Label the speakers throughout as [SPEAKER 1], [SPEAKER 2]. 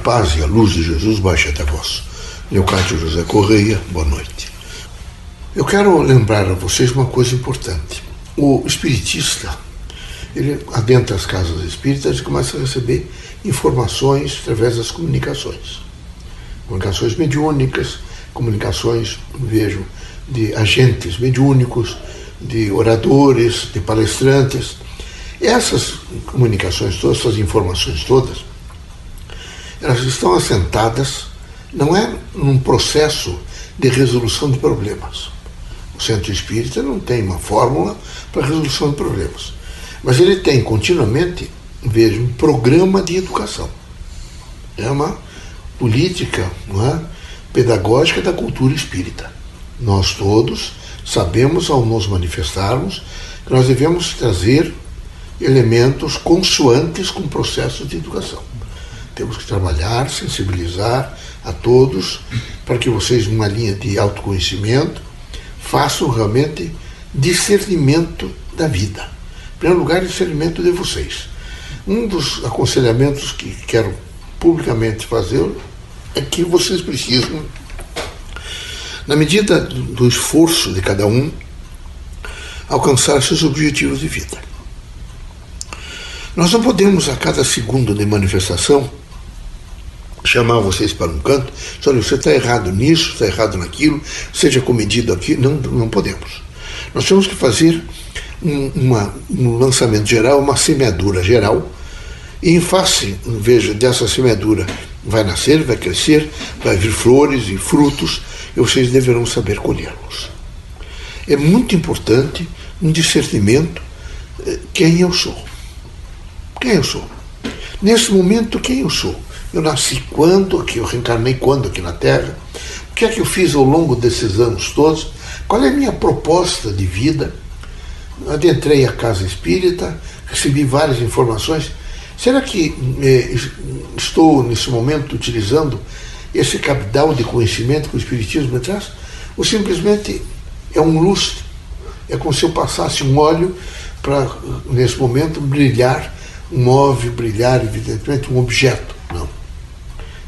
[SPEAKER 1] paz e a luz de Jesus baixe até vós. Leocádio José Correia, boa noite. Eu quero lembrar a vocês uma coisa importante. O espiritista, ele adentra as casas espíritas e começa a receber informações através das comunicações. Comunicações mediúnicas, comunicações, vejo, de agentes mediúnicos, de oradores, de palestrantes. Essas comunicações todas, essas informações todas, elas estão assentadas, não é num processo de resolução de problemas. O centro espírita não tem uma fórmula para resolução de problemas, mas ele tem continuamente, veja, um programa de educação. É uma política não é, pedagógica da cultura espírita. Nós todos sabemos, ao nos manifestarmos, que nós devemos trazer elementos consoantes com o processo de educação. Temos que trabalhar, sensibilizar a todos para que vocês, numa linha de autoconhecimento, façam realmente discernimento da vida. Em primeiro lugar, discernimento de vocês. Um dos aconselhamentos que quero publicamente fazer é que vocês precisam, na medida do esforço de cada um, alcançar seus objetivos de vida. Nós não podemos, a cada segundo de manifestação, chamar vocês para um canto, olha, você está errado nisso, está errado naquilo, seja comedido aqui, não, não podemos. Nós temos que fazer um, uma, um lançamento geral, uma semeadura geral, e em face, veja, dessa semeadura vai nascer, vai crescer, vai vir flores e frutos, e vocês deverão saber colhê-los. É muito importante um discernimento eh, quem eu sou. Quem eu sou? Nesse momento, quem eu sou? Eu nasci quando, que eu reencarnei quando aqui na Terra? O que é que eu fiz ao longo desses anos todos? Qual é a minha proposta de vida? Adentrei a casa espírita, recebi várias informações. Será que eh, estou, nesse momento, utilizando esse capital de conhecimento que o Espiritismo me traz? Ou simplesmente é um lustre? É como se eu passasse um óleo para, nesse momento, brilhar um móvel, brilhar, evidentemente, um objeto.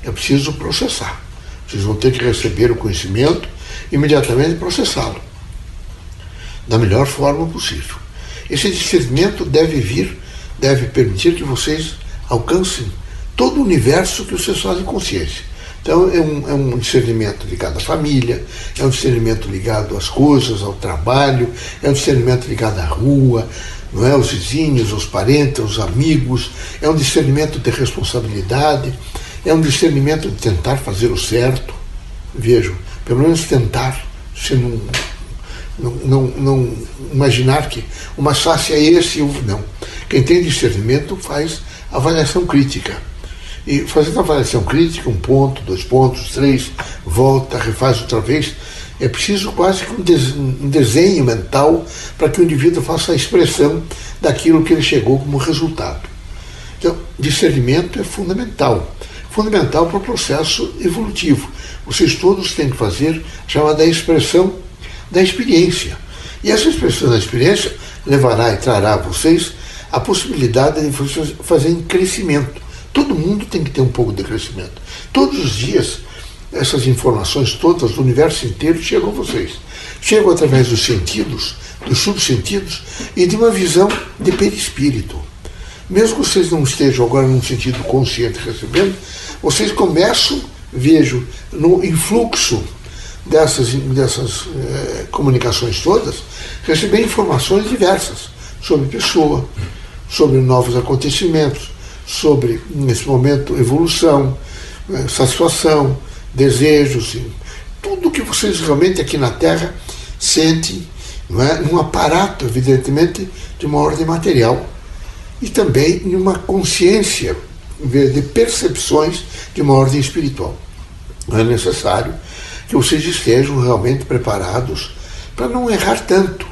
[SPEAKER 1] É preciso processar. Vocês vão ter que receber o conhecimento imediatamente processá-lo da melhor forma possível. Esse discernimento deve vir, deve permitir que vocês alcancem todo o universo que vocês fazem consciência. Então, é um, é um discernimento ligado à família, é um discernimento ligado às coisas, ao trabalho, é um discernimento ligado à rua, não é? aos vizinhos, aos parentes, aos amigos, é um discernimento de responsabilidade, é um discernimento de tentar fazer o certo. Vejo, pelo menos tentar. Se não, não, não, não imaginar que o mais fácil é esse e o não. Quem tem discernimento faz avaliação crítica. E fazendo avaliação crítica, um ponto, dois pontos, três, volta, refaz outra vez. É preciso quase que um desenho mental para que o indivíduo faça a expressão daquilo que ele chegou como resultado. Então, discernimento é fundamental fundamental para o processo evolutivo. Vocês todos têm que fazer a chamada expressão da experiência. E essa expressão da experiência levará e trará a vocês a possibilidade de vocês fazerem crescimento. Todo mundo tem que ter um pouco de crescimento. Todos os dias, essas informações todas do universo inteiro chegam a vocês. Chegam através dos sentidos, dos subsentidos e de uma visão de perispírito. Mesmo que vocês não estejam agora num sentido consciente recebendo, vocês começam, vejo, no influxo dessas, dessas eh, comunicações todas, receber informações diversas sobre pessoa, sobre novos acontecimentos, sobre, nesse momento, evolução, eh, satisfação, desejos, tudo que vocês realmente aqui na Terra sentem é? num aparato, evidentemente, de uma ordem material e também numa consciência de percepções de uma ordem espiritual. É necessário que vocês estejam realmente preparados para não errar tanto.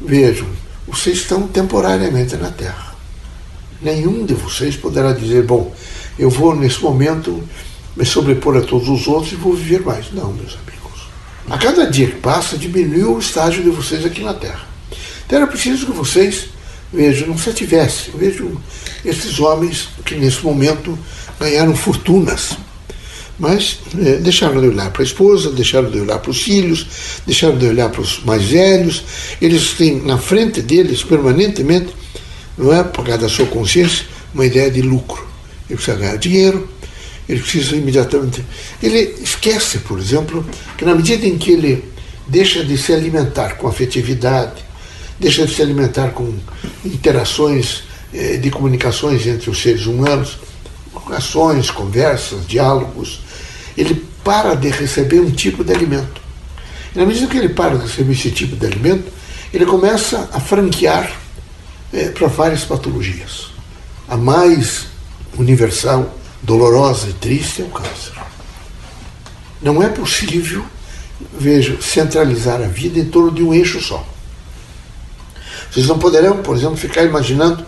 [SPEAKER 1] Vejam, vocês estão temporariamente na Terra. Nenhum de vocês poderá dizer, bom, eu vou nesse momento me sobrepor a todos os outros e vou viver mais. Não, meus amigos. A cada dia que passa, diminuiu o estágio de vocês aqui na Terra. Então era preciso que vocês, vejam, não se tivesse. Vejo esses homens que nesse momento ganharam fortunas. Mas é, deixaram de olhar para a esposa, deixaram de olhar para os filhos, deixaram de olhar para os mais velhos. Eles têm na frente deles, permanentemente, não é por causa da sua consciência, uma ideia de lucro. Ele precisa ganhar dinheiro, ele precisa imediatamente. Ele esquece, por exemplo, que na medida em que ele deixa de se alimentar com afetividade, deixa de se alimentar com interações eh, de comunicações entre os seres humanos, ações, conversas, diálogos, ele para de receber um tipo de alimento. E na medida que ele para de receber esse tipo de alimento, ele começa a franquear é, para várias patologias. A mais universal, dolorosa e triste é o câncer. Não é possível, veja, centralizar a vida em torno de um eixo só. Vocês não poderão, por exemplo, ficar imaginando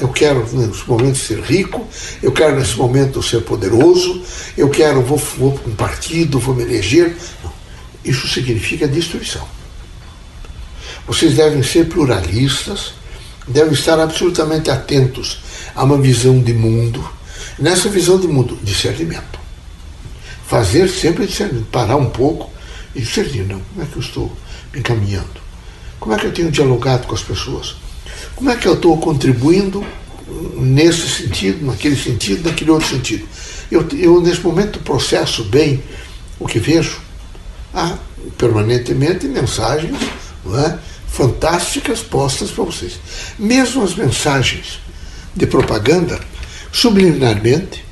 [SPEAKER 1] eu quero nesse momento ser rico, eu quero nesse momento ser poderoso, eu quero, vou, vou para um partido, vou me eleger. Não. Isso significa destruição. Vocês devem ser pluralistas, devem estar absolutamente atentos a uma visão de mundo. Nessa visão de mundo, discernimento. Fazer sempre discernimento, parar um pouco e discernir, não, como é que eu estou me encaminhando? Como é que eu tenho dialogado com as pessoas? Como é que eu estou contribuindo nesse sentido, naquele sentido, naquele outro sentido? Eu, eu nesse momento, processo bem o que vejo. Há permanentemente mensagens é, fantásticas postas para vocês. Mesmo as mensagens de propaganda, subliminarmente,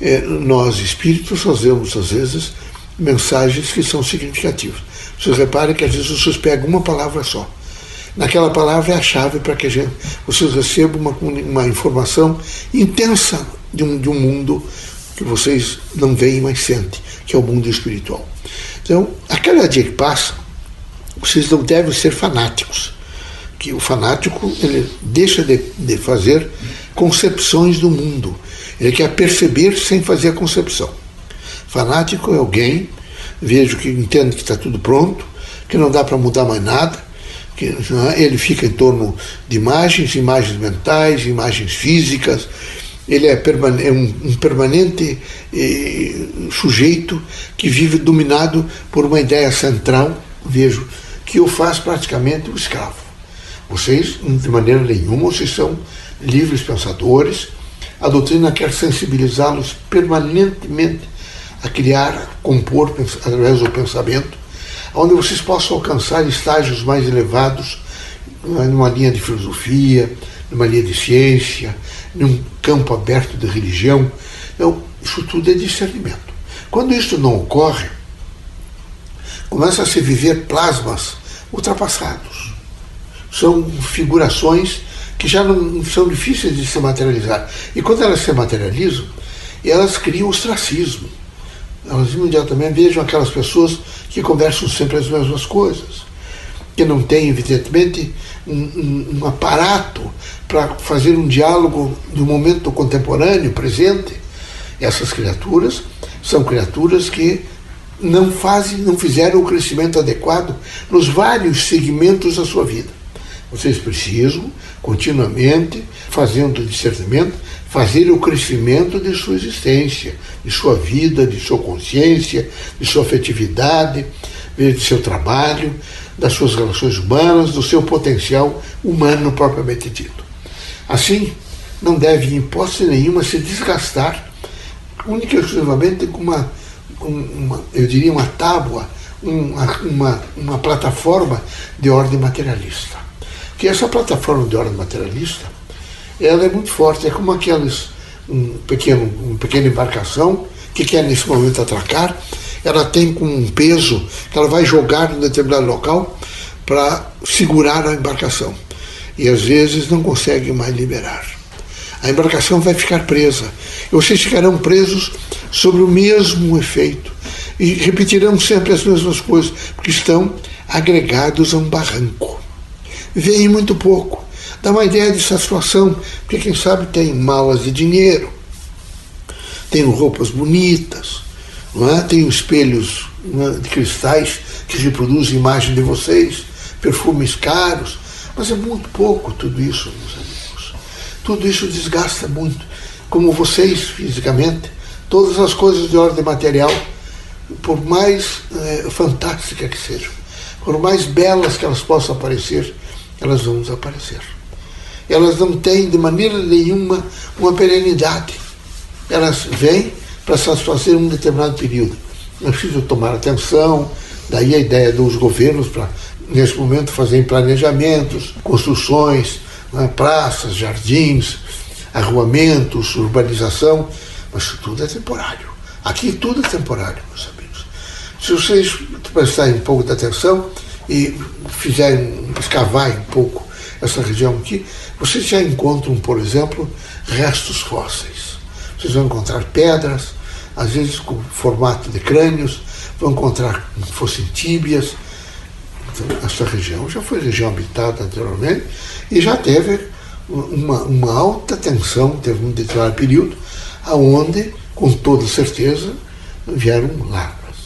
[SPEAKER 1] é, nós espíritos fazemos, às vezes, mensagens que são significativas. Vocês reparem que às vezes vocês pegam uma palavra só naquela palavra é a chave para que gente, vocês recebam uma, uma informação intensa de um, de um mundo que vocês não veem, mas sentem, que é o mundo espiritual. Então, a cada dia que passa, vocês não devem ser fanáticos, que o fanático ele deixa de, de fazer concepções do mundo, ele quer perceber sem fazer a concepção. Fanático é alguém, vejo que entende que está tudo pronto, que não dá para mudar mais nada, que é? ele fica em torno de imagens, imagens mentais, imagens físicas. Ele é, é um, um, permanente eh, sujeito que vive dominado por uma ideia central, vejo, que o faz praticamente o escravo. Vocês, de maneira nenhuma, vocês são livres pensadores. A doutrina quer sensibilizá-los permanentemente a criar, compor através do pensamento onde vocês possam alcançar estágios mais elevados numa linha de filosofia, numa linha de ciência, num campo aberto de religião. Então, isso tudo é discernimento. Quando isso não ocorre, começa a se viver plasmas ultrapassados. São figurações que já não são difíceis de se materializar. E quando elas se materializam, elas criam ostracismo elas imediatamente vejam aquelas pessoas que conversam sempre as mesmas coisas, que não têm, evidentemente, um, um, aparato para fazer um diálogo do momento contemporâneo, presente. Essas criaturas são criaturas que não fazem, não fizeram o crescimento adequado nos vários segmentos da sua vida. Vocês precisam continuamente, fazendo discernimento, fazer o crescimento de sua existência, de sua vida, de sua consciência, de sua afetividade, de seu trabalho, das suas relações humanas, do seu potencial humano propriamente dito. Assim, não deve, em hipótese nenhuma, se desgastar única e exclusivamente com uma, uma eu diria, uma tábua, uma, uma, uma plataforma de ordem materialista. Que essa plataforma de ordem materialista ela é muito forte. É como aqueles, um pequeno, uma pequena embarcação que quer nesse momento atracar, ela tem com um peso que ela vai jogar em determinado local para segurar a embarcação. E às vezes não consegue mais liberar. A embarcação vai ficar presa. E vocês ficarão presos sobre o mesmo efeito. E repetirão sempre as mesmas coisas, porque estão agregados a um barranco. Veem muito pouco dá uma ideia de satisfação, porque quem sabe tem malas de dinheiro, tem roupas bonitas, não é? tem espelhos é? de cristais que reproduzem imagem de vocês, perfumes caros, mas é muito pouco tudo isso, meus amigos. Tudo isso desgasta muito. como vocês fisicamente, todas as coisas de ordem material, por mais é, fantásticas que sejam, por mais belas que elas possam aparecer, elas vão desaparecer. Elas não têm de maneira nenhuma uma perenidade. Elas vêm para satisfazer um determinado período. É preciso tomar atenção, daí a ideia dos governos para, nesse momento, fazerem planejamentos, construções, né, praças, jardins, arruamentos, urbanização, mas tudo é temporário. Aqui tudo é temporário, meus amigos. Se vocês prestarem um pouco de atenção e fizerem, escavarem um pouco essa região aqui, vocês já encontram, por exemplo, restos fósseis. Vocês vão encontrar pedras, às vezes com formato de crânios, vão encontrar fossem tíbias. Então, essa região já foi região habitada anteriormente e já teve uma, uma alta tensão, teve um determinado período, aonde, com toda certeza, vieram larvas.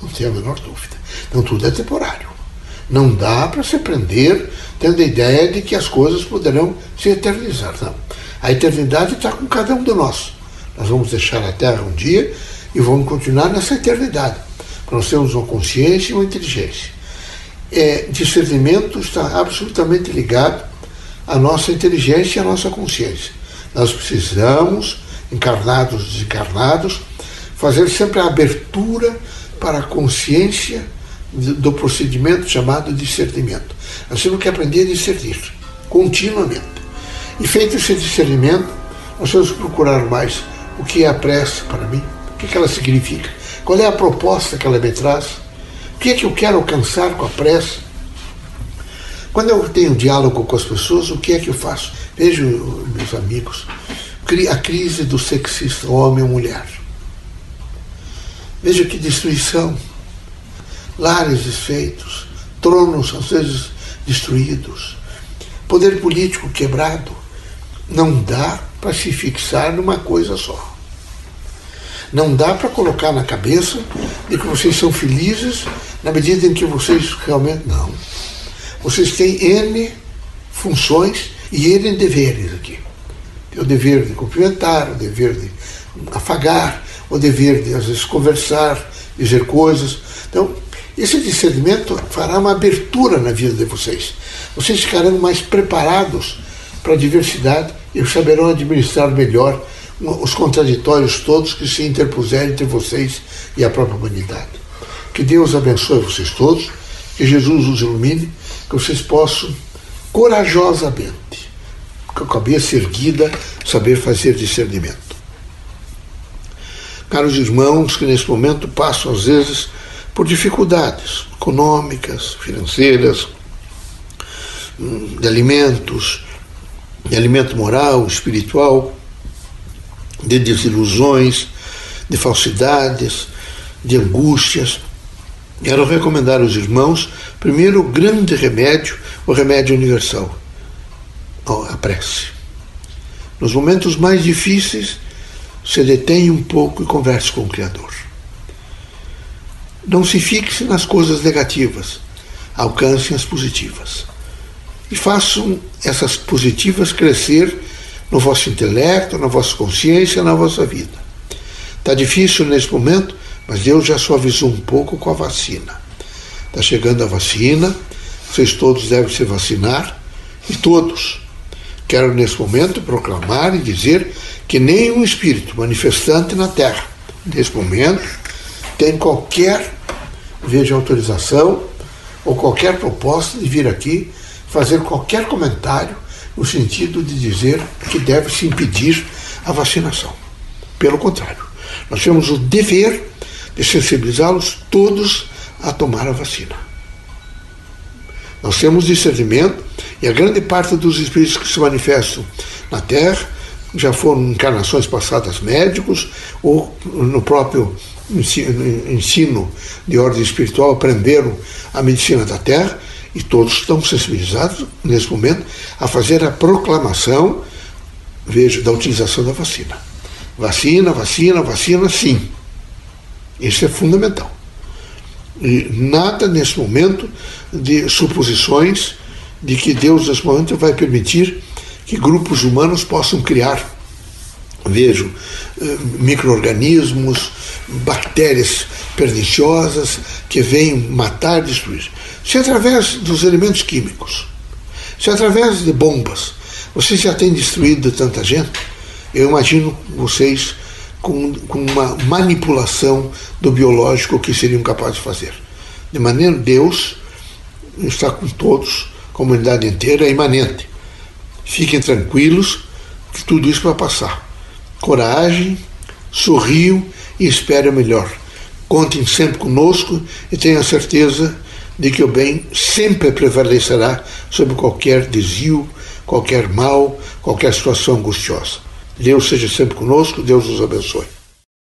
[SPEAKER 1] Não tem a menor dúvida. Então tudo é temporário. Não dá para se prender tendo a ideia de que as coisas poderão se eternizar. Não. A eternidade está com cada um de nós. Nós vamos deixar a Terra um dia e vamos continuar nessa eternidade. Nós temos uma consciência e uma inteligência. É, discernimento está absolutamente ligado à nossa inteligência e à nossa consciência. Nós precisamos, encarnados, desencarnados, fazer sempre a abertura para a consciência do procedimento chamado discernimento. Nós temos que aprender a discernir continuamente. E feito esse discernimento, nós temos que procurar mais o que é a prece para mim, o que, ela significa, qual é a proposta que ela me traz, o que é que eu quero alcançar com a prece. Quando eu tenho diálogo com as pessoas, o que é que eu faço? Vejo, meus amigos, a crise do sexista homem ou mulher. Veja que destruição. Lares desfeitos, tronos às vezes destruídos, poder político quebrado. Não dá para se fixar numa coisa só. Não dá para colocar na cabeça de que vocês são felizes na medida em que vocês realmente. Não. Vocês têm N funções e N deveres aqui. Tem o dever de cumprimentar, o dever de afagar, o dever de, às vezes, conversar, dizer coisas. Então, esse discernimento fará uma abertura na vida de vocês. Vocês ficarão mais preparados para a diversidade e saberão administrar melhor os contraditórios todos que se interpuserem entre vocês e a própria humanidade. Que Deus abençoe vocês todos, que Jesus os ilumine, que vocês possam corajosamente, com a cabeça erguida, saber fazer discernimento. Caros irmãos que nesse momento passam, às vezes, por dificuldades econômicas, financeiras, hum, de alimentos, de alimento moral, espiritual, de desilusões, de falsidades, de angústias. Quero recomendar aos irmãos, primeiro, o grande remédio, o remédio universal, a prece. Nos momentos mais difíceis, se detém um pouco e converse com o Criador. Não se fixe nas coisas negativas, alcancem as positivas. E façam essas positivas crescer no vosso intelecto, na vossa consciência, na vossa vida. Está difícil nesse momento, mas Deus já suavizou um pouco com a vacina. Está chegando a vacina, vocês todos devem se vacinar, e todos. Quero nesse momento proclamar e dizer que nenhum espírito manifestante na Terra, nesse momento, tem qualquer, veja, autorização ou qualquer proposta de vir aqui fazer qualquer comentário no sentido de dizer que deve se impedir a vacinação. Pelo contrário, nós temos o dever de sensibilizá-los todos a tomar a vacina. Nós temos discernimento e a grande parte dos espíritos que se manifestam na Terra já foram encarnações passadas médicos ou no próprio ensino de ordem espiritual aprenderam a medicina da terra e todos estão sensibilizados nesse momento a fazer a proclamação, veja, da utilização da vacina. Vacina, vacina, vacina, sim. Isso é fundamental. E nada nesse momento de suposições de que Deus nesse momento vai permitir que grupos humanos possam criar vejo eh, micro-organismos, bactérias perniciosas que vêm matar, destruir. Se através dos elementos químicos, se através de bombas, vocês já têm destruído tanta gente, eu imagino vocês com, com uma manipulação do biológico que seriam capazes de fazer. De maneira Deus está com todos, a comunidade inteira é imanente. Fiquem tranquilos que tudo isso vai passar. Coragem, sorriam e esperem o melhor. Contem sempre conosco e tenham certeza de que o bem sempre prevalecerá sobre qualquer desvio, qualquer mal, qualquer situação angustiosa. Deus seja sempre conosco, Deus nos abençoe.